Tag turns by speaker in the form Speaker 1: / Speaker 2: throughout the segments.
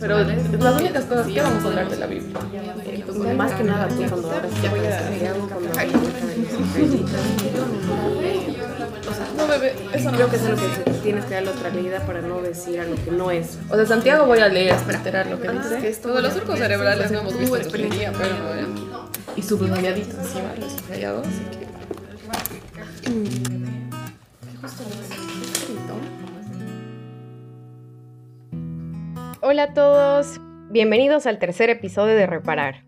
Speaker 1: Pero las únicas cosas que vamos a hablar de la Biblia.
Speaker 2: Entonces, más que nada, tú cuando cuando hablas de los israelitas,
Speaker 1: O sea, no, bebé, eso no.
Speaker 2: creo que es lo que tienes que darle otra leída para no decir algo que no es.
Speaker 1: O sea, Santiago voy a leer, para enterar lo que
Speaker 2: Antes
Speaker 1: dice.
Speaker 2: que
Speaker 1: de los
Speaker 2: ya,
Speaker 1: surcos
Speaker 2: ya,
Speaker 1: cerebrales no hemos visto en pero ¿eh? Y subrayadito encima, lo he subrayado, así que...
Speaker 3: Hola a todos, bienvenidos al tercer episodio de Reparar.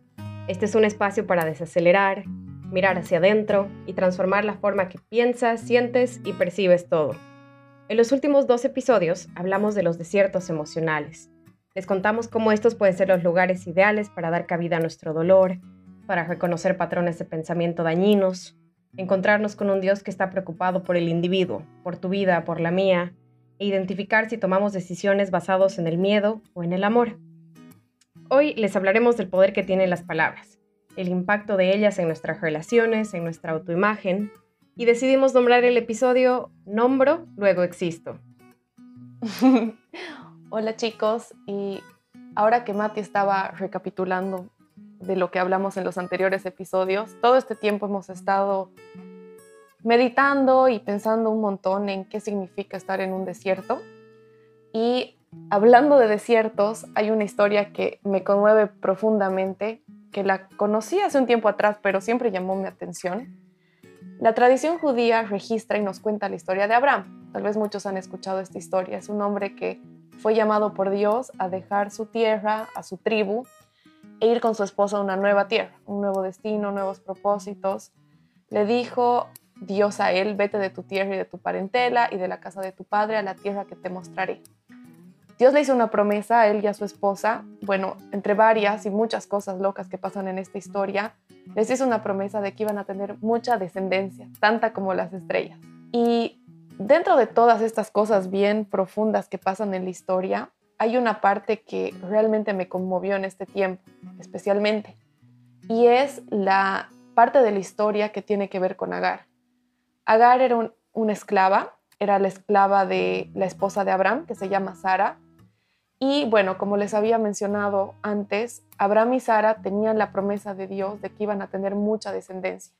Speaker 3: Este es un espacio para desacelerar, mirar hacia adentro y transformar la forma que piensas, sientes y percibes todo. En los últimos dos episodios hablamos de los desiertos emocionales. Les contamos cómo estos pueden ser los lugares ideales para dar cabida a nuestro dolor, para reconocer patrones de pensamiento dañinos, encontrarnos con un Dios que está preocupado por el individuo, por tu vida, por la mía, e identificar si tomamos decisiones basados en el miedo o en el amor. Hoy les hablaremos del poder que tienen las palabras, el impacto de ellas en nuestras relaciones, en nuestra autoimagen, y decidimos nombrar el episodio Nombro, luego existo.
Speaker 4: Hola chicos, y ahora que Mati estaba recapitulando de lo que hablamos en los anteriores episodios, todo este tiempo hemos estado meditando y pensando un montón en qué significa estar en un desierto. Y hablando de desiertos, hay una historia que me conmueve profundamente, que la conocí hace un tiempo atrás, pero siempre llamó mi atención. La tradición judía registra y nos cuenta la historia de Abraham. Tal vez muchos han escuchado esta historia. Es un hombre que fue llamado por Dios a dejar su tierra, a su tribu, e ir con su esposa a una nueva tierra, un nuevo destino, nuevos propósitos. Le dijo Dios a él, vete de tu tierra y de tu parentela y de la casa de tu padre a la tierra que te mostraré. Dios le hizo una promesa a él y a su esposa, bueno, entre varias y muchas cosas locas que pasan en esta historia, les hizo una promesa de que iban a tener mucha descendencia, tanta como las estrellas. Y dentro de todas estas cosas bien profundas que pasan en la historia, hay una parte que realmente me conmovió en este tiempo, especialmente, y es la parte de la historia que tiene que ver con Agar. Agar era un- una esclava, era la esclava de la esposa de Abraham, que se llama Sara. Y bueno, como les había mencionado antes, Abraham y Sara tenían la promesa de Dios de que iban a tener mucha descendencia.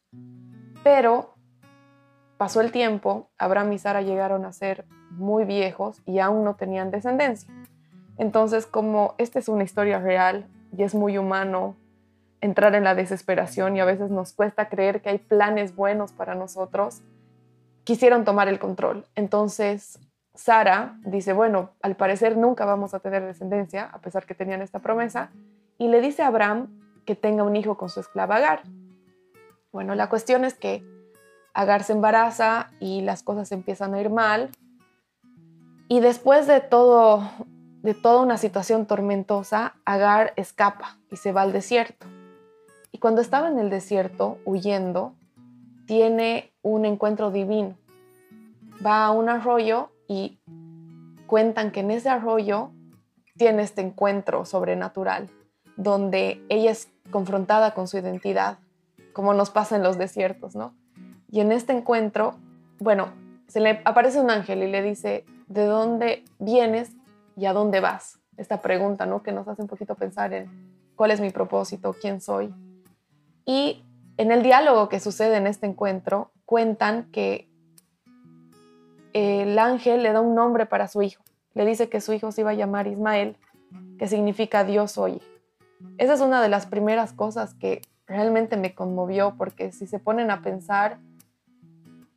Speaker 4: Pero pasó el tiempo, Abraham y Sara llegaron a ser muy viejos y aún no tenían descendencia. Entonces, como esta es una historia real y es muy humano entrar en la desesperación y a veces nos cuesta creer que hay planes buenos para nosotros, quisieron tomar el control. Entonces, Sara dice, bueno, al parecer nunca vamos a tener descendencia, a pesar que tenían esta promesa, y le dice a Abraham que tenga un hijo con su esclava Agar. Bueno, la cuestión es que Agar se embaraza y las cosas empiezan a ir mal. Y después de todo, de toda una situación tormentosa, Agar escapa y se va al desierto. Y cuando estaba en el desierto, huyendo, tiene un encuentro divino. Va a un arroyo y cuentan que en ese arroyo tiene este encuentro sobrenatural, donde ella es confrontada con su identidad, como nos pasa en los desiertos, ¿no? Y en este encuentro, bueno, se le aparece un ángel y le dice, ¿de dónde vienes y a dónde vas? Esta pregunta, ¿no? Que nos hace un poquito pensar en cuál es mi propósito, quién soy. Y en el diálogo que sucede en este encuentro, cuentan que el ángel le da un nombre para su hijo. Le dice que su hijo se iba a llamar Ismael, que significa Dios oye. Esa es una de las primeras cosas que realmente me conmovió, porque si se ponen a pensar,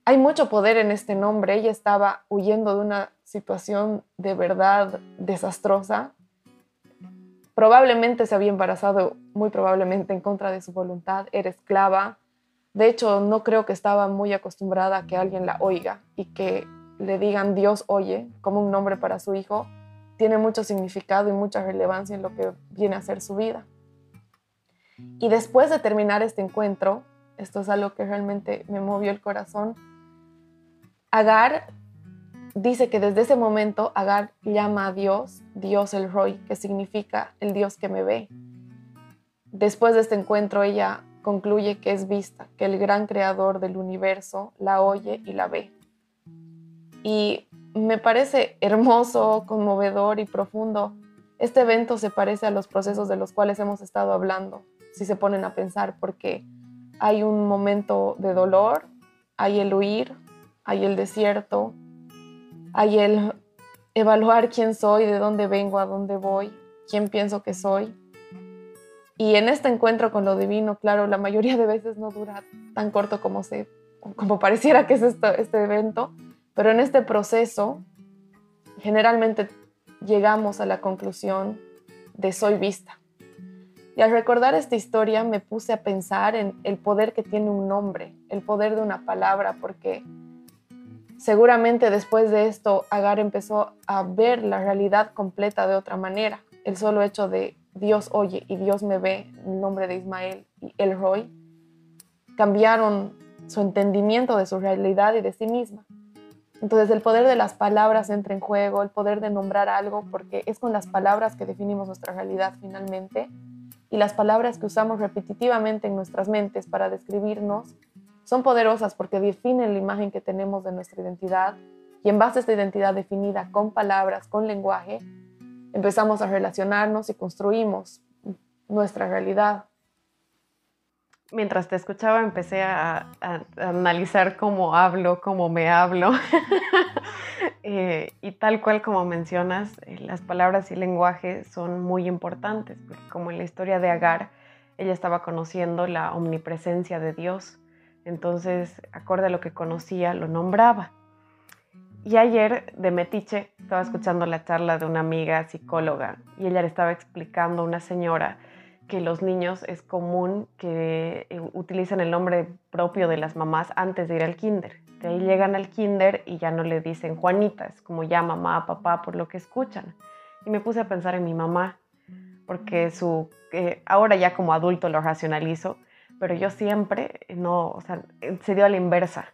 Speaker 4: hay mucho poder en este nombre. Ella estaba huyendo de una situación de verdad desastrosa. Probablemente se había embarazado, muy probablemente en contra de su voluntad, era esclava. De hecho, no creo que estaba muy acostumbrada a que alguien la oiga y que le digan Dios oye como un nombre para su hijo. Tiene mucho significado y mucha relevancia en lo que viene a ser su vida. Y después de terminar este encuentro, esto es algo que realmente me movió el corazón, Agar dice que desde ese momento Agar llama a Dios, Dios el Roy, que significa el Dios que me ve. Después de este encuentro ella concluye que es vista, que el gran creador del universo la oye y la ve. Y me parece hermoso, conmovedor y profundo este evento se parece a los procesos de los cuales hemos estado hablando, si se ponen a pensar, porque hay un momento de dolor, hay el huir, hay el desierto, hay el evaluar quién soy, de dónde vengo, a dónde voy, quién pienso que soy. Y en este encuentro con lo divino, claro, la mayoría de veces no dura tan corto como, se, como pareciera que es esto, este evento, pero en este proceso generalmente llegamos a la conclusión de soy vista. Y al recordar esta historia me puse a pensar en el poder que tiene un nombre, el poder de una palabra, porque seguramente después de esto Agar empezó a ver la realidad completa de otra manera. El solo hecho de Dios oye y Dios me ve, en nombre de Ismael y El Roy, cambiaron su entendimiento de su realidad y de sí misma. Entonces el poder de las palabras entra en juego, el poder de nombrar algo, porque es con las palabras que definimos nuestra realidad finalmente. Y las palabras que usamos repetitivamente en nuestras mentes para describirnos son poderosas porque definen la imagen que tenemos de nuestra identidad. Y en base a esta identidad definida con palabras, con lenguaje, empezamos a relacionarnos y construimos nuestra realidad
Speaker 2: mientras te escuchaba empecé a, analizar cómo hablo, cómo me hablo. Eh, y tal cual como mencionas, eh, las palabras y lenguaje son muy importantes, como en la historia de Agar, ella estaba conociendo la omnipresencia de Dios. Entonces, acorde a lo que conocía, lo nombraba. Y ayer de Metiche estaba escuchando la charla de una amiga psicóloga y ella le estaba explicando a una señora que los niños es común que eh, utilicen el nombre propio de las mamás antes de ir al kinder. De ahí llegan al kinder y ya no le dicen Juanita, es como ya mamá, papá, por lo que escuchan. Y me puse a pensar en mi mamá, porque su, eh, ahora ya como adulto lo racionalizo, pero yo siempre, no, o sea, se dio a la inversa.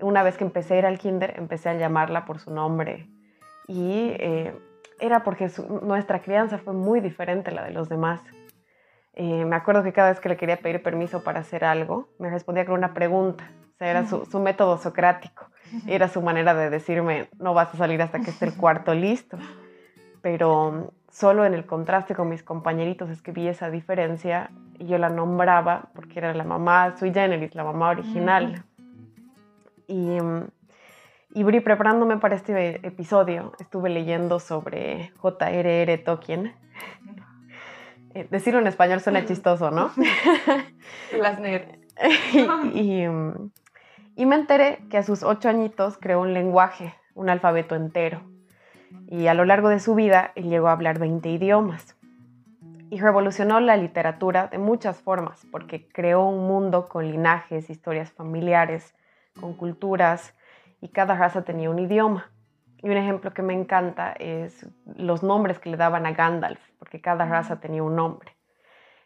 Speaker 2: Una vez que empecé a ir al kinder, empecé a llamarla por su nombre. Y eh, era porque nuestra crianza fue muy diferente a la de los demás. Eh, me acuerdo que cada vez que le quería pedir permiso para hacer algo, me respondía con una pregunta. O sea, era su, su método socrático. Era su manera de decirme, no vas a salir hasta que esté el cuarto listo. Pero solo en el contraste con mis compañeritos es que vi esa diferencia y yo la nombraba porque era la mamá sui generis, la mamá original. Y, y preparándome para este episodio, estuve leyendo sobre J.R.R. Tolkien eh, decirlo en español suena chistoso, ¿no?
Speaker 4: Las nerds.
Speaker 2: y, y, me enteré que a sus ocho añitos creó un lenguaje, un alfabeto entero. Y a lo largo de su vida él llegó a hablar 20 idiomas. Y revolucionó la literatura de muchas formas, porque creó un mundo con linajes, historias familiares, con culturas, y cada raza tenía un idioma. Y un ejemplo que me encanta es los nombres que le daban a Gandalf, porque cada raza tenía un nombre.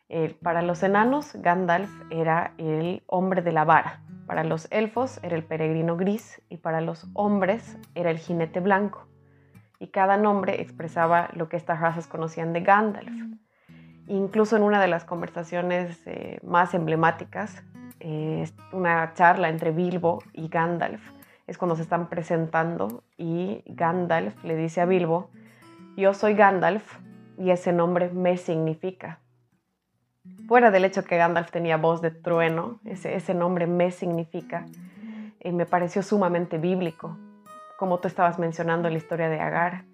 Speaker 2: Eh, para los enanos, Gandalf era el hombre de la vara. Para los elfos era el peregrino gris y para los hombres era el jinete blanco. Y cada nombre expresaba lo que estas razas conocían de Gandalf. Incluso en una de las conversaciones eh, más emblemáticas, eh, una charla entre Bilbo y Gandalf, es cuando se están presentando y Gandalf le dice a Bilbo, yo soy Gandalf y ese nombre me significa. Fuera del hecho que Gandalf tenía voz de trueno, ese, nombre me significa, eh, me pareció sumamente bíblico, como tú estabas mencionando la historia de Agar.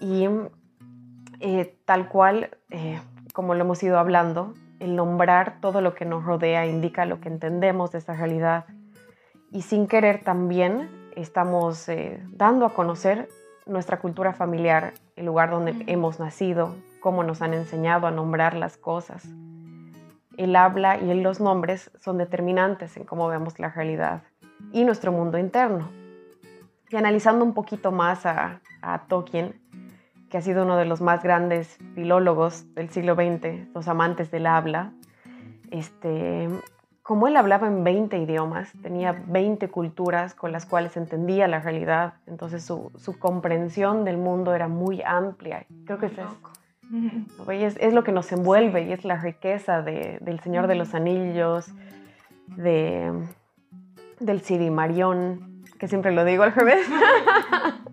Speaker 2: Y eh, tal cual, eh, como lo hemos ido hablando, el nombrar todo lo que nos rodea indica lo que entendemos de esa realidad y sin querer también estamos eh, dando a conocer nuestra cultura familiar, el lugar donde hemos nacido, cómo nos han enseñado a nombrar las cosas. El habla y los nombres son determinantes en cómo vemos la realidad y nuestro mundo interno. Y analizando un poquito más a, a Tolkien, que ha sido uno de los más grandes filólogos del siglo XX, los amantes del habla, este, como él hablaba en 20 idiomas, tenía 20 culturas con las cuales entendía la realidad, entonces su, comprensión del mundo era muy amplia. Creo que es, es, lo que nos envuelve y es la riqueza del Señor de los Anillos, de, del Siri Marión, que siempre lo digo al revés.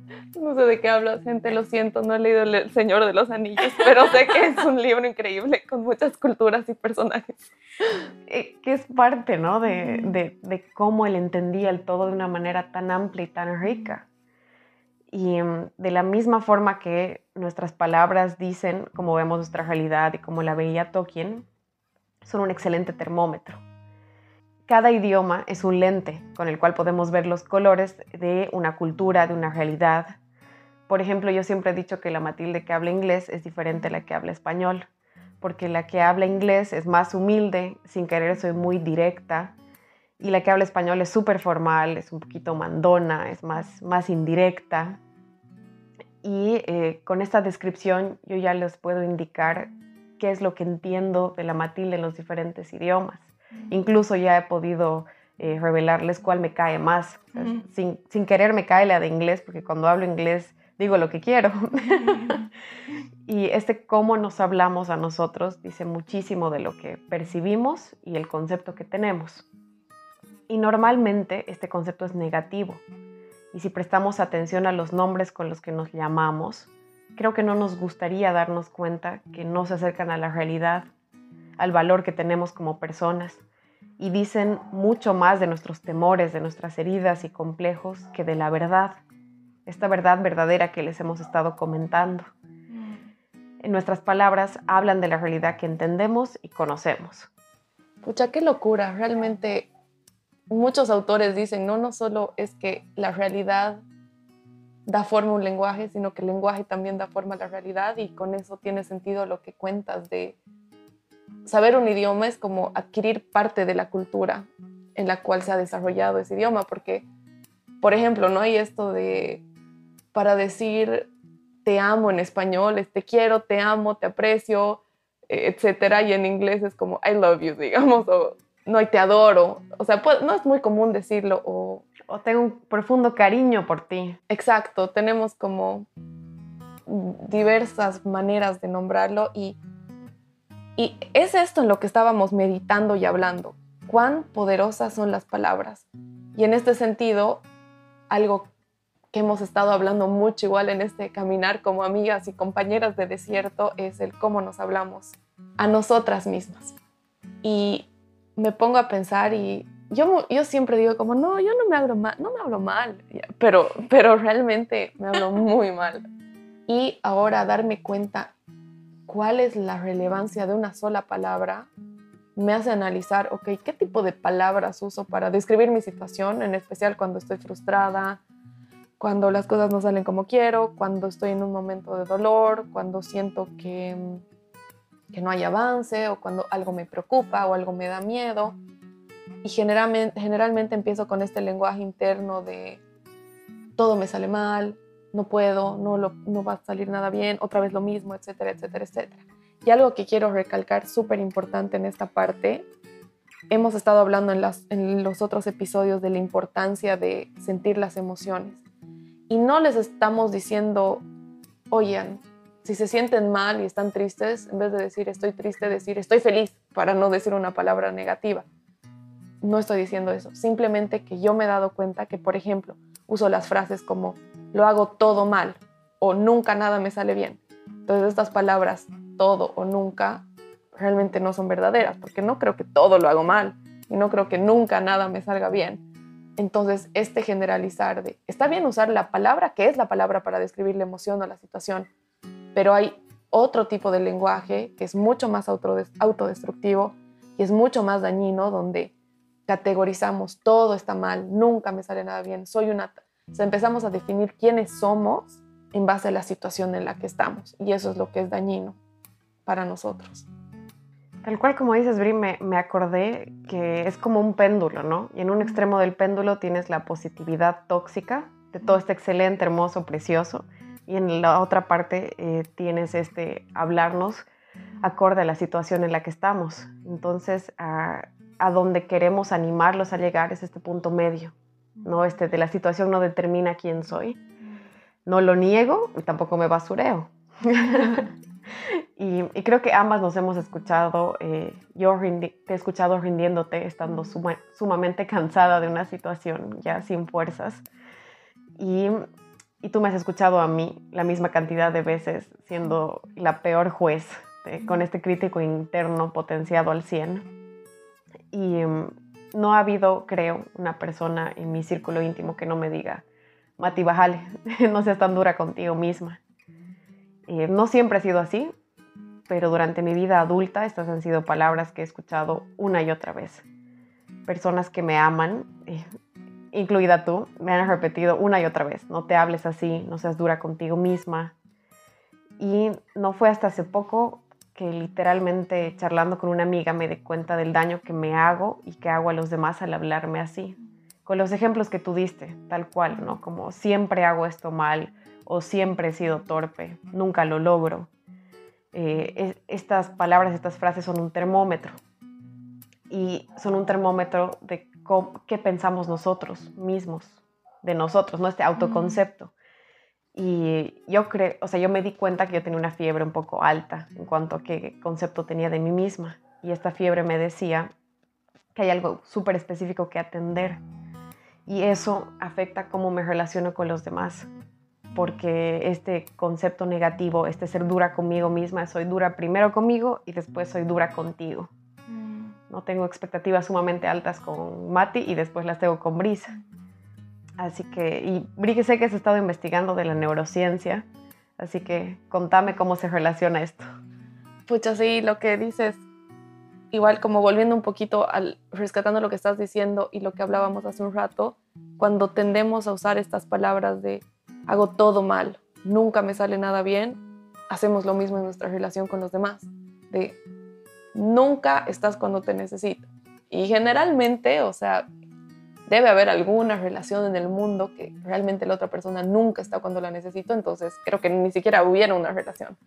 Speaker 4: No sé de qué hablas, gente, lo siento, no he leído El Señor de los Anillos, pero sé que es un libro increíble con muchas culturas y personajes.
Speaker 2: Eh, que es parte, ¿no? De, cómo él entendía el todo de una manera tan amplia y tan rica. Y mm, de la misma forma que nuestras palabras dicen cómo vemos nuestra realidad y cómo la veía Tolkien, son un excelente termómetro. Cada idioma es un lente con el cual podemos ver los colores de una cultura, de una realidad, por ejemplo, yo siempre he dicho que la Matilde que habla inglés es diferente a la que habla español, porque la que habla inglés es más humilde, sin querer soy muy directa, y la que habla español es súper formal, es un poquito mandona, es más, más indirecta. Y eh, con esta descripción yo ya les puedo indicar qué es lo que entiendo de la Matilde en los diferentes idiomas. Incluso ya he podido eh, revelarles cuál me cae más. sin, sin, querer me cae la de inglés, porque cuando hablo inglés digo lo que quiero. y este cómo nos hablamos a nosotros dice muchísimo de lo que percibimos y el concepto que tenemos. Y normalmente este concepto es negativo. Y si prestamos atención a los nombres con los que nos llamamos, creo que no nos gustaría darnos cuenta que no se acercan a la realidad, al valor que tenemos como personas y dicen mucho más de nuestros temores, de nuestras heridas y complejos que de la verdad esta verdad verdadera que les hemos estado comentando. En nuestras palabras hablan de la realidad que entendemos y conocemos.
Speaker 4: Pucha, qué locura. Realmente muchos autores dicen, no, no solo es que la realidad da forma a un lenguaje, sino que el lenguaje también da forma a la realidad y con eso tiene sentido lo que cuentas de saber un idioma es como adquirir parte de la cultura en la cual se ha desarrollado ese idioma, porque, por ejemplo, no hay esto de para decir te amo en español, es te quiero, te amo, te aprecio, e, etcétera, y en inglés es como I love you, digamos, o no, y te adoro. O sea, pues, no es muy común decirlo, o,
Speaker 2: o tengo un profundo cariño por ti.
Speaker 4: Exacto, tenemos como diversas maneras de nombrarlo y, y es esto en lo que estábamos meditando y hablando. Cuán poderosas son las palabras. Y en este sentido, algo que hemos estado hablando mucho igual en este caminar como amigas y compañeras de desierto es el cómo nos hablamos a nosotras mismas. Y me pongo a pensar y yo, yo siempre digo como, no, yo no me hablo mal, no me hablo mal, pero, pero realmente me hablo muy mal. Y ahora darme cuenta cuál es la relevancia de una sola palabra me hace analizar, ok, ¿qué tipo de palabras uso para describir mi situación, en especial cuando estoy frustrada, cuando las cosas no salen como quiero, cuando estoy en un momento de dolor, cuando siento que, que no hay avance o cuando algo me preocupa o algo me da miedo. Y generalmente, generalmente empiezo con este lenguaje interno de todo me sale mal, no puedo, no, lo, no va a salir nada bien, otra vez lo mismo, etcétera, etcétera, etcétera. Y algo que quiero recalcar súper importante en esta parte, hemos estado hablando en, las, en los otros episodios de la importancia de sentir las emociones. Y no les estamos diciendo, oigan, si se sienten mal y están tristes, en vez de decir estoy triste, decir estoy feliz, para no decir una palabra negativa. No estoy diciendo eso, simplemente que yo me he dado cuenta que, por ejemplo, uso las frases como lo hago todo mal o nunca nada me sale bien. Entonces estas palabras todo o nunca realmente no son verdaderas, porque no creo que todo lo hago mal y no creo que nunca nada me salga bien entonces, este generalizar de, está bien usar la palabra, que es la palabra para describir la emoción o la situación, pero hay otro tipo de lenguaje que es mucho más autodestructivo y es mucho más dañino, donde categorizamos todo está mal, nunca me sale nada bien, soy una... O empezamos a definir quiénes somos en base a la situación en la que estamos y eso es lo que es dañino para nosotros.
Speaker 2: Tal cual como dices, Bri, me, me, acordé que es como un péndulo, ¿no? Y en un extremo del péndulo tienes la positividad tóxica de todo este excelente, hermoso, precioso. Y en la otra parte eh, tienes este hablarnos acorde a la situación en la que estamos. Entonces, a, a, donde queremos animarlos a llegar es este punto medio, ¿no? Este de la situación no determina quién soy. No lo niego y tampoco me basureo. Y, creo que ambas nos hemos escuchado, eh, yo te he escuchado rindiéndote, estando sumamente cansada de una situación ya sin fuerzas. Y y tú me has escuchado a mí la misma cantidad de veces siendo la peor juez con este crítico interno potenciado al 100. Y em, no ha habido, creo, una persona en mi círculo íntimo que no me diga, Mati, bájale, no seas tan dura contigo misma. Eh, no siempre ha sido así, pero durante mi vida adulta estas han sido palabras que he escuchado una y otra vez. Personas que me aman, eh, incluida tú, me han repetido una y otra vez, no te hables así, no seas dura contigo misma. Y no fue hasta hace poco que literalmente charlando con una amiga me di cuenta del daño que me hago y que hago a los demás al hablarme así. Con los ejemplos que tú diste, tal cual, ¿no? Como siempre hago esto mal o siempre he sido torpe, nunca lo logro. Eh, estas palabras, estas frases son un termómetro y son un termómetro de qué pensamos nosotros mismos, de nosotros, ¿no? Este autoconcepto. Y yo creo, o sea, yo me di cuenta que yo tenía una fiebre un poco alta en cuanto a qué concepto tenía de mí misma. Y esta fiebre me decía que hay algo súper específico que atender. Y eso afecta cómo me relaciono con los demás. Porque este concepto negativo, este ser dura conmigo misma, soy dura primero conmigo y después soy dura contigo. Mm. No tengo expectativas sumamente altas con Mati y después las tengo con Brisa. Así que, y Bri, sé que has estado investigando de la neurociencia, así que contame cómo se relaciona esto.
Speaker 4: Pucha, sí, lo que dices, igual como volviendo un poquito al rescatando lo que estás diciendo y lo que hablábamos hace un rato, cuando tendemos a usar estas palabras de hago todo mal, nunca me sale nada bien, hacemos lo mismo en nuestra relación con los demás, de nunca estás cuando te necesito. Y generalmente, o sea, debe haber alguna relación en el mundo que realmente la otra persona nunca está cuando la necesito, entonces creo que ni siquiera hubiera una relación.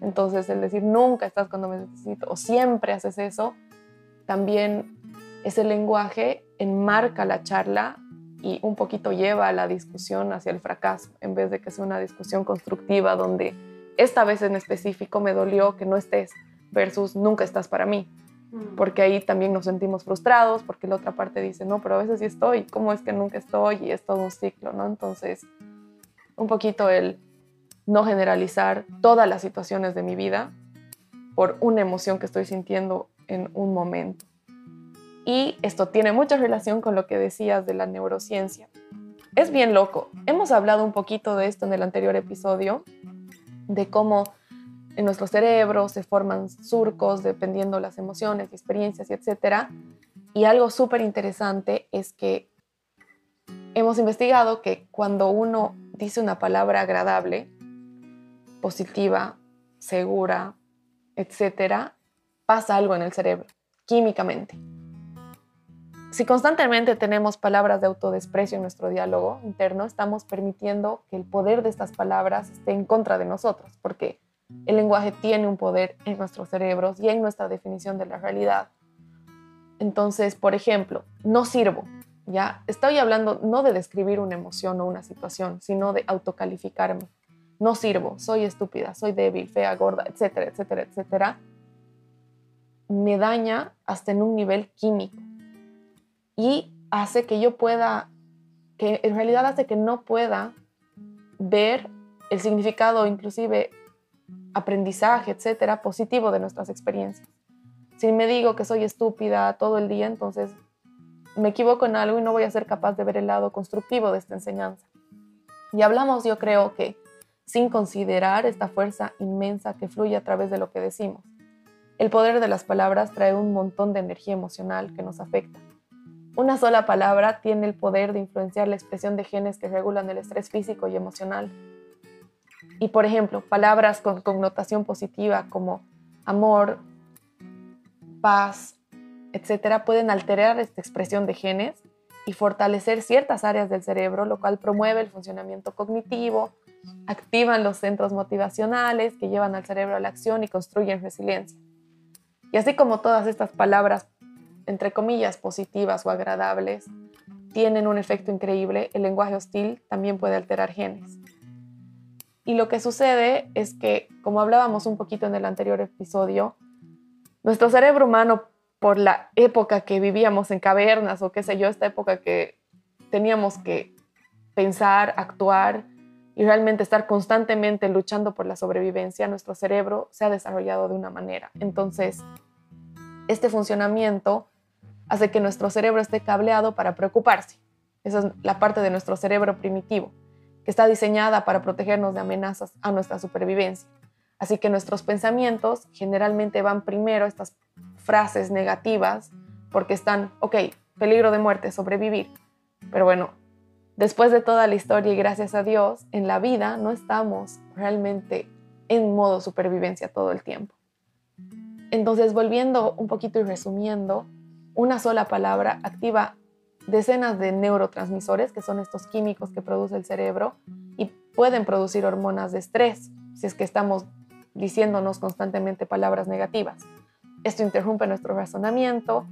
Speaker 4: Entonces el decir nunca estás cuando me necesito o siempre haces eso, también ese lenguaje enmarca la charla y un poquito lleva a la discusión hacia el fracaso, en vez de que sea una discusión constructiva donde esta vez en específico me dolió que no estés versus nunca estás para mí Mm. porque ahí también nos sentimos frustrados, porque la otra parte dice, no, pero a veces sí estoy, ¿cómo es que nunca estoy? Y es todo un ciclo, ¿no? Entonces, un poquito el no generalizar todas las situaciones de mi vida por una emoción que estoy sintiendo en un momento. Y esto tiene mucha relación con lo que decías de la neurociencia. Es bien loco. Hemos hablado un poquito de esto en el anterior episodio, de cómo en nuestro cerebro, se forman surcos dependiendo las emociones, experiencias, etc. Y algo súper interesante es que hemos investigado que cuando uno dice una palabra agradable, positiva, segura, etc., pasa algo en el cerebro, químicamente. Si constantemente tenemos palabras de autodesprecio en nuestro diálogo interno, estamos permitiendo que el poder de estas palabras esté en contra de nosotros, porque el lenguaje tiene un poder en nuestros cerebros y en nuestra definición de la realidad. Entonces, por ejemplo, no sirvo. Ya estoy hablando no de describir una emoción o una situación, sino de autocalificarme. No sirvo, soy estúpida, soy débil, fea, gorda, etcétera, etcétera, etcétera. Me daña hasta en un nivel químico y hace que yo pueda, que en realidad hace que no pueda ver el significado inclusive aprendizaje, etcétera, positivo de nuestras experiencias. Si me digo que soy estúpida todo el día, entonces me equivoco en algo y no voy a ser capaz de ver el lado constructivo de esta enseñanza. Y hablamos, yo creo que, sin considerar esta fuerza inmensa que fluye a través de lo que decimos. El poder de las palabras trae un montón de energía emocional que nos afecta. Una sola palabra tiene el poder de influenciar la expresión de genes que regulan el estrés físico y emocional, y por ejemplo, palabras con connotación positiva como amor, paz, etcétera, pueden alterar esta expresión de genes y fortalecer ciertas áreas del cerebro, lo cual promueve el funcionamiento cognitivo, activan los centros motivacionales que llevan al cerebro a la acción y construyen resiliencia. Y así como todas estas palabras, entre comillas, positivas o agradables, tienen un efecto increíble, el lenguaje hostil también puede alterar genes. Y lo que sucede es que, como hablábamos un poquito en el anterior episodio, nuestro cerebro humano, por la época que vivíamos en cavernas o qué sé yo, esta época que teníamos que pensar, actuar y realmente estar constantemente luchando por la sobrevivencia, nuestro cerebro se ha desarrollado de una manera. Entonces, este funcionamiento hace que nuestro cerebro esté cableado para preocuparse. Esa es la parte de nuestro cerebro primitivo, que está diseñada para protegernos de amenazas a nuestra supervivencia. Así que nuestros pensamientos generalmente van primero estas frases negativas porque están, ok, peligro de muerte, sobrevivir. Pero bueno, después de toda la historia y gracias a Dios, en la vida no estamos realmente en modo supervivencia todo el tiempo. Entonces, volviendo un poquito y resumiendo, una sola palabra activa decenas de neurotransmisores, que son estos químicos que produce el cerebro, y pueden producir hormonas de estrés si es que estamos diciéndonos constantemente palabras negativas. Esto interrumpe nuestro razonamiento.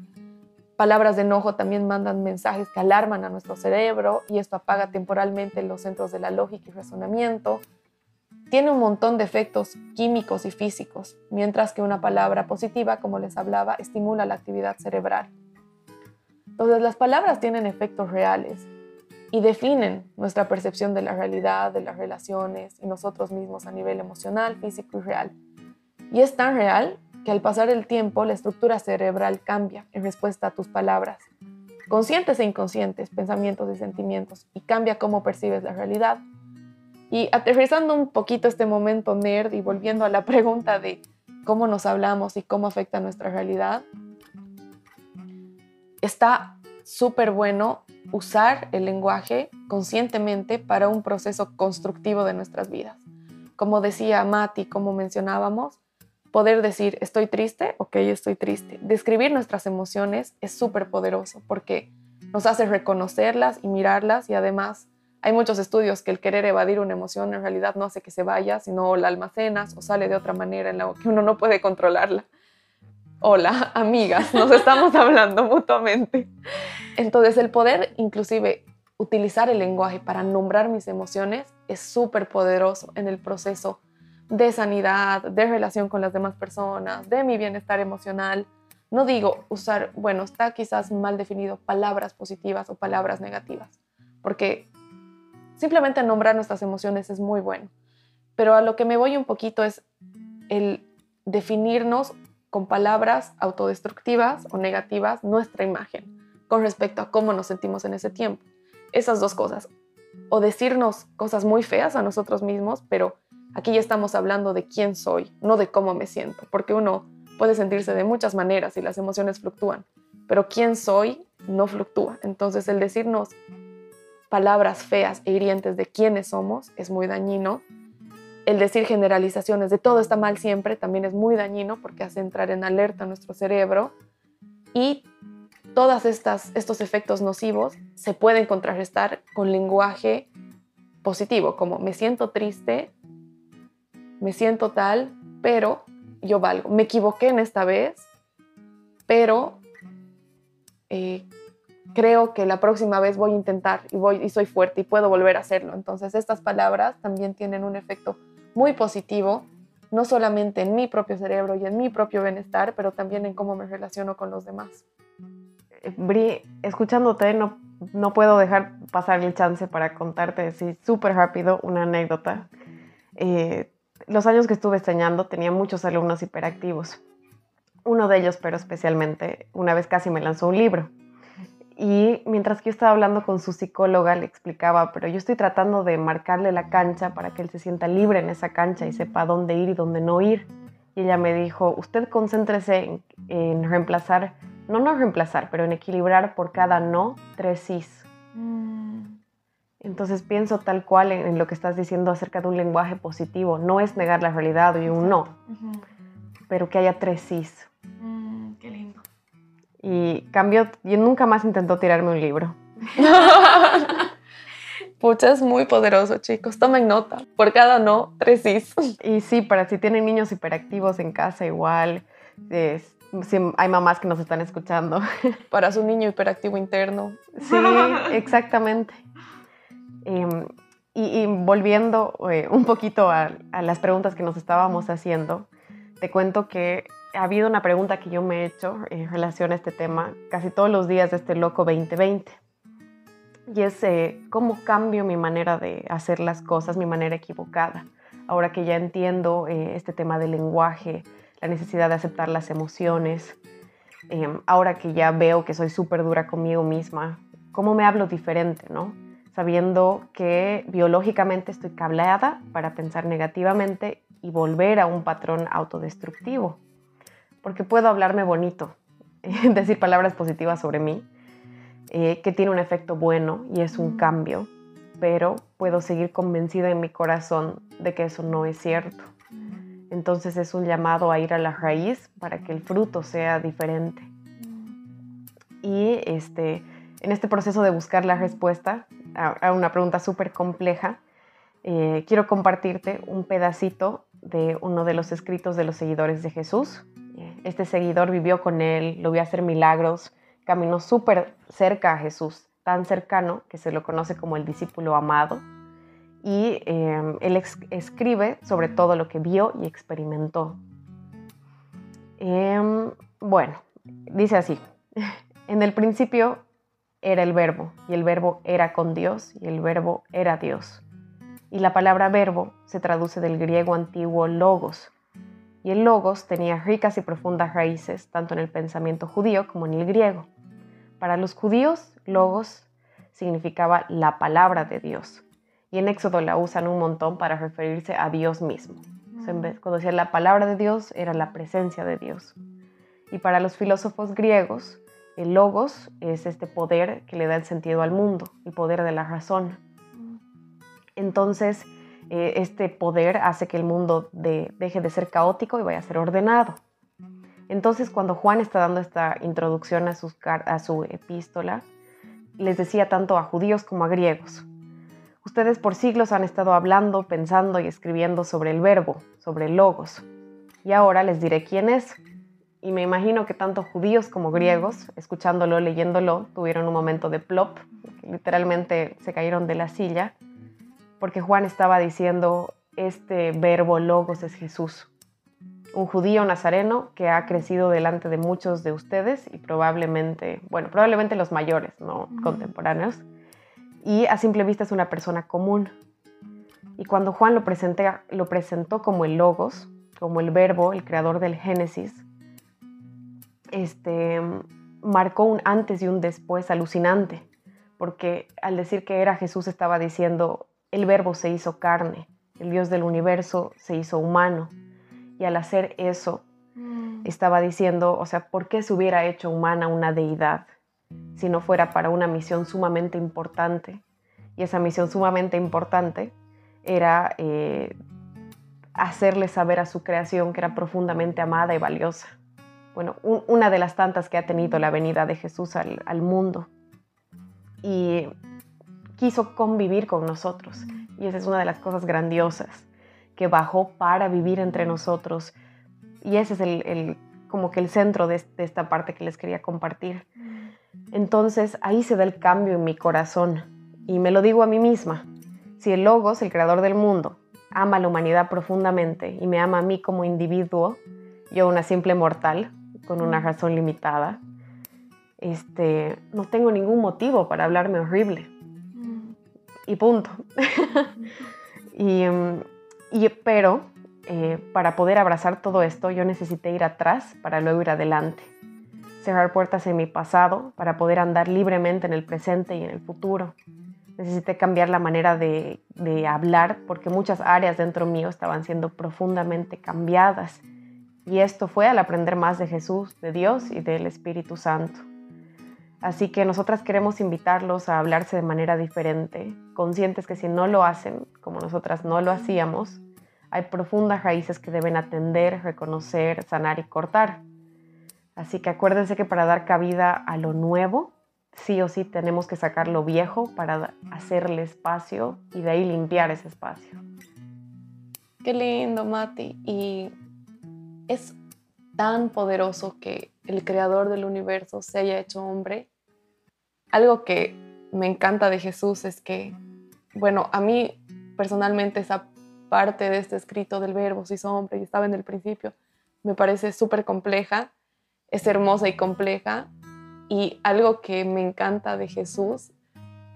Speaker 4: Palabras de enojo también mandan mensajes que alarman a nuestro cerebro y esto apaga temporalmente los centros de la lógica y razonamiento. Tiene un montón de efectos químicos y físicos, mientras que una palabra positiva, como les hablaba, estimula la actividad cerebral. Entonces las palabras tienen efectos reales y definen nuestra percepción de la realidad, de las relaciones y nosotros mismos a nivel emocional, físico y real. Y es tan real que al pasar el tiempo la estructura cerebral cambia en respuesta a tus palabras, conscientes e inconscientes, pensamientos y sentimientos, y cambia cómo percibes la realidad. Y aterrizando un poquito este momento nerd y volviendo a la pregunta de cómo nos hablamos y cómo afecta nuestra realidad, está súper bueno usar el lenguaje conscientemente para un proceso constructivo de nuestras vidas. Como decía Mati, como mencionábamos, poder decir estoy triste, ok, estoy triste. Describir nuestras emociones es súper poderoso porque nos hace reconocerlas y mirarlas y además hay muchos estudios que el querer evadir una emoción en realidad no hace que se vaya, sino la almacenas o sale de otra manera en la que uno no puede controlarla hola, amigas, nos estamos hablando mutuamente. Entonces el poder inclusive utilizar el lenguaje para nombrar mis emociones es súper poderoso en el proceso de sanidad, de relación con las demás personas, de mi bienestar emocional. No digo usar, bueno, está quizás mal definido palabras positivas o palabras negativas, porque simplemente nombrar nuestras emociones es muy bueno. Pero a lo que me voy un poquito es el definirnos con palabras autodestructivas o negativas nuestra imagen con respecto a cómo nos sentimos en ese tiempo. Esas dos cosas. O decirnos cosas muy feas a nosotros mismos, pero aquí ya estamos hablando de quién soy, no de cómo me siento, porque uno puede sentirse de muchas maneras y las emociones fluctúan, pero quién soy no fluctúa. Entonces el decirnos palabras feas e hirientes de quiénes somos es muy dañino el decir generalizaciones de todo está mal siempre también es muy dañino porque hace entrar en alerta nuestro cerebro y todos estos efectos nocivos se pueden contrarrestar con lenguaje positivo, como me siento triste, me siento tal, pero yo valgo. Me equivoqué en esta vez, pero eh, creo que la próxima vez voy a intentar y, voy, y soy fuerte y puedo volver a hacerlo. Entonces estas palabras también tienen un efecto muy positivo, no solamente en mi propio cerebro y en mi propio bienestar, pero también en cómo me relaciono con los demás.
Speaker 2: Eh, Bri, escuchándote, no, no puedo dejar pasar el chance para contarte así súper rápido una anécdota. Eh, los años que estuve enseñando tenía muchos alumnos hiperactivos. Uno de ellos, pero especialmente, una vez casi me lanzó un libro. Y mientras que yo estaba hablando con su psicóloga, le explicaba, pero yo estoy tratando de marcarle la cancha para que él se sienta libre en esa cancha y sepa dónde ir y dónde no ir. Y ella me dijo, usted concéntrese en, reemplazar, no no reemplazar, pero en equilibrar por cada no tres sís. Mm. Entonces pienso tal cual en, lo que estás diciendo acerca de un lenguaje positivo. No es negar la realidad y un no, pero que haya tres sís. Y cambió, y nunca más intentó tirarme un libro.
Speaker 4: Pucha, es muy poderoso, chicos. Tomen nota. Por cada no, tres sís.
Speaker 2: Y sí, para si tienen niños hiperactivos en casa, igual. si hay mamás que nos están escuchando.
Speaker 4: Para su niño hiperactivo interno.
Speaker 2: Sí, exactamente. Em, y, volviendo eh, un poquito a, a las preguntas que nos estábamos haciendo, te cuento que ha habido una pregunta que yo me he hecho en relación a este tema casi todos los días de este loco 2020. y es eh, cómo cambio mi manera de hacer las cosas, mi manera equivocada. Ahora que ya entiendo eh, este tema del lenguaje, la necesidad de aceptar las emociones, em, ahora que ya veo que soy súper dura conmigo misma, cómo me hablo diferente, ¿no? Sabiendo que biológicamente estoy cableada para pensar negativamente y volver a un patrón autodestructivo. Porque puedo hablarme bonito, decir palabras positivas sobre mí, eh, que tiene un efecto bueno y es un cambio, pero puedo seguir convencida en mi corazón de que eso no es cierto. Entonces es un llamado a ir a la raíz para que el fruto sea diferente. Y este, en este proceso de buscar la respuesta a, una pregunta súper compleja, eh, quiero compartirte un pedacito de uno de los escritos de los seguidores de Jesús. Este seguidor vivió con él, lo vio hacer milagros, caminó súper cerca a Jesús, tan cercano que se lo conoce como el discípulo amado. Y em, él escribe sobre todo lo que vio y experimentó. Em, bueno, dice así, en el principio era el verbo, y el verbo era con Dios, y el verbo era Dios. Y la palabra verbo se traduce del griego antiguo logos, y el logos tenía ricas y profundas raíces tanto en el pensamiento judío como en el griego. Para los judíos, logos significaba la palabra de Dios. Y en Éxodo la usan un montón para referirse a Dios mismo. cuando decía la palabra de Dios, era la presencia de Dios. Y para los filósofos griegos, el logos es este poder que le da el sentido al mundo, el poder de la razón. Entonces, eh, este poder hace que el mundo deje de ser caótico y vaya a ser ordenado. Entonces, cuando Juan está dando esta introducción a, a su epístola, les decía tanto a judíos como a griegos, ustedes por siglos han estado hablando, pensando y escribiendo sobre el verbo, sobre el logos, y ahora les diré quién es. Y me imagino que tanto judíos como griegos, escuchándolo, leyéndolo, tuvieron un momento de plop, literalmente se cayeron de la silla, porque Juan estaba diciendo, este verbo logos es Jesús un judío nazareno que ha crecido delante de muchos de ustedes y probablemente, bueno, probablemente los mayores, no contemporáneos, y a simple vista es una persona común. Y cuando Juan lo, presenté, lo presentó como el logos, como el verbo, el creador del Génesis, este, marcó un antes y un después alucinante, porque al decir que era Jesús estaba diciendo, el verbo se hizo carne, el Dios del universo se hizo humano y al hacer eso, mm. estaba diciendo, o sea, ¿por qué se hubiera hecho humana una deidad si no fuera para una misión sumamente importante? Y esa misión sumamente importante era eh, hacerle saber a su creación que era profundamente amada y valiosa. Bueno, una de las tantas que ha tenido la venida de Jesús al, al mundo. Y quiso convivir con nosotros. Y esa es una de las cosas grandiosas que bajó para vivir entre nosotros. Y ese es el, como que el centro de, esta parte que les quería compartir. Entonces ahí se da el cambio en mi corazón y me lo digo a mí misma. Si el Logos, el creador del mundo, ama a la humanidad profundamente y me ama a mí como individuo, yo una simple mortal con una razón limitada, este, no tengo ningún motivo para hablarme horrible. Y punto. y, em, pero eh, para poder abrazar todo esto yo necesité ir atrás para luego ir adelante. Cerrar puertas en mi pasado para poder andar libremente en el presente y en el futuro. Necesité cambiar la manera de, de hablar porque muchas áreas dentro mío estaban siendo profundamente cambiadas. Y esto fue al aprender más de Jesús, de Dios y del Espíritu Santo. Así que nosotras queremos invitarlos a hablarse de manera diferente, conscientes que si no lo hacen, como nosotras no lo hacíamos, hay profundas raíces que deben atender, reconocer, sanar y cortar. Así que acuérdense que para dar cabida a lo nuevo, sí o sí tenemos que sacar lo viejo para hacerle espacio y de ahí limpiar ese espacio.
Speaker 4: Qué lindo, Mati. Y es tan poderoso que el creador del universo se haya hecho hombre algo que me encanta de Jesús es que, bueno, a mí personalmente esa parte de este escrito del verbo se hizo hombre y estaba en el principio, me parece súper compleja, es hermosa y compleja. Y algo que me encanta de Jesús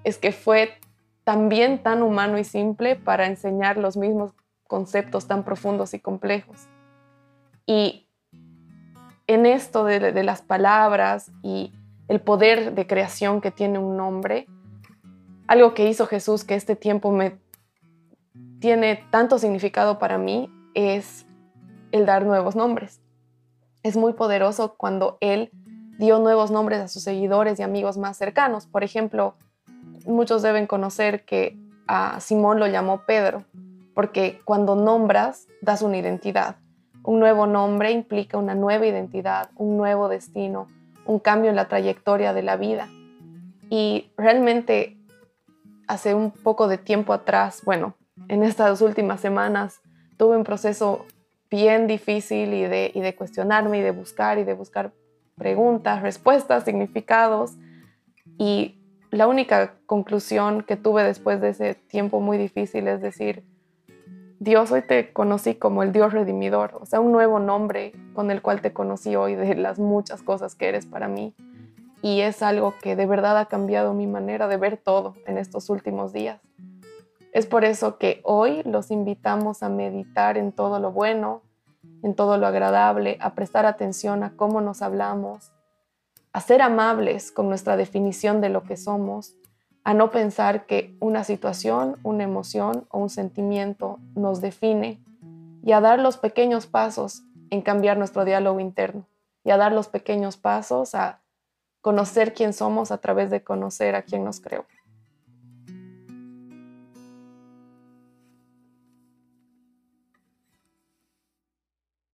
Speaker 4: es que fue también tan humano y simple para enseñar los mismos conceptos tan profundos y complejos. Y en esto de, de las palabras y el poder de creación que tiene un nombre, algo que hizo Jesús que este tiempo me tiene tanto significado para mí es el dar nuevos nombres. Es muy poderoso cuando Él dio nuevos nombres a sus seguidores y amigos más cercanos. Por ejemplo, muchos deben conocer que a Simón lo llamó Pedro, porque cuando nombras, das una identidad. Un nuevo nombre implica una nueva identidad, un nuevo destino, un cambio en la trayectoria de la vida. Y realmente hace un poco de tiempo atrás, bueno, en estas últimas semanas, tuve un proceso bien difícil y de, y de cuestionarme y de buscar y de buscar preguntas, respuestas, significados. Y la única conclusión que tuve después de ese tiempo muy difícil es decir, Dios, hoy te conocí como el Dios redimidor, o sea, un nuevo nombre con el cual te conocí hoy de las muchas cosas que eres para mí. Y es algo que de verdad ha cambiado mi manera de ver todo en estos últimos días. Es por eso que hoy los invitamos a meditar en todo lo bueno, en todo lo agradable, a prestar atención a cómo nos hablamos, a ser amables con nuestra definición de lo que somos, a no pensar que una situación, una emoción o un sentimiento nos define y a dar los pequeños pasos en cambiar nuestro diálogo interno y a dar los pequeños pasos a conocer quién somos a través de conocer a quién nos creó.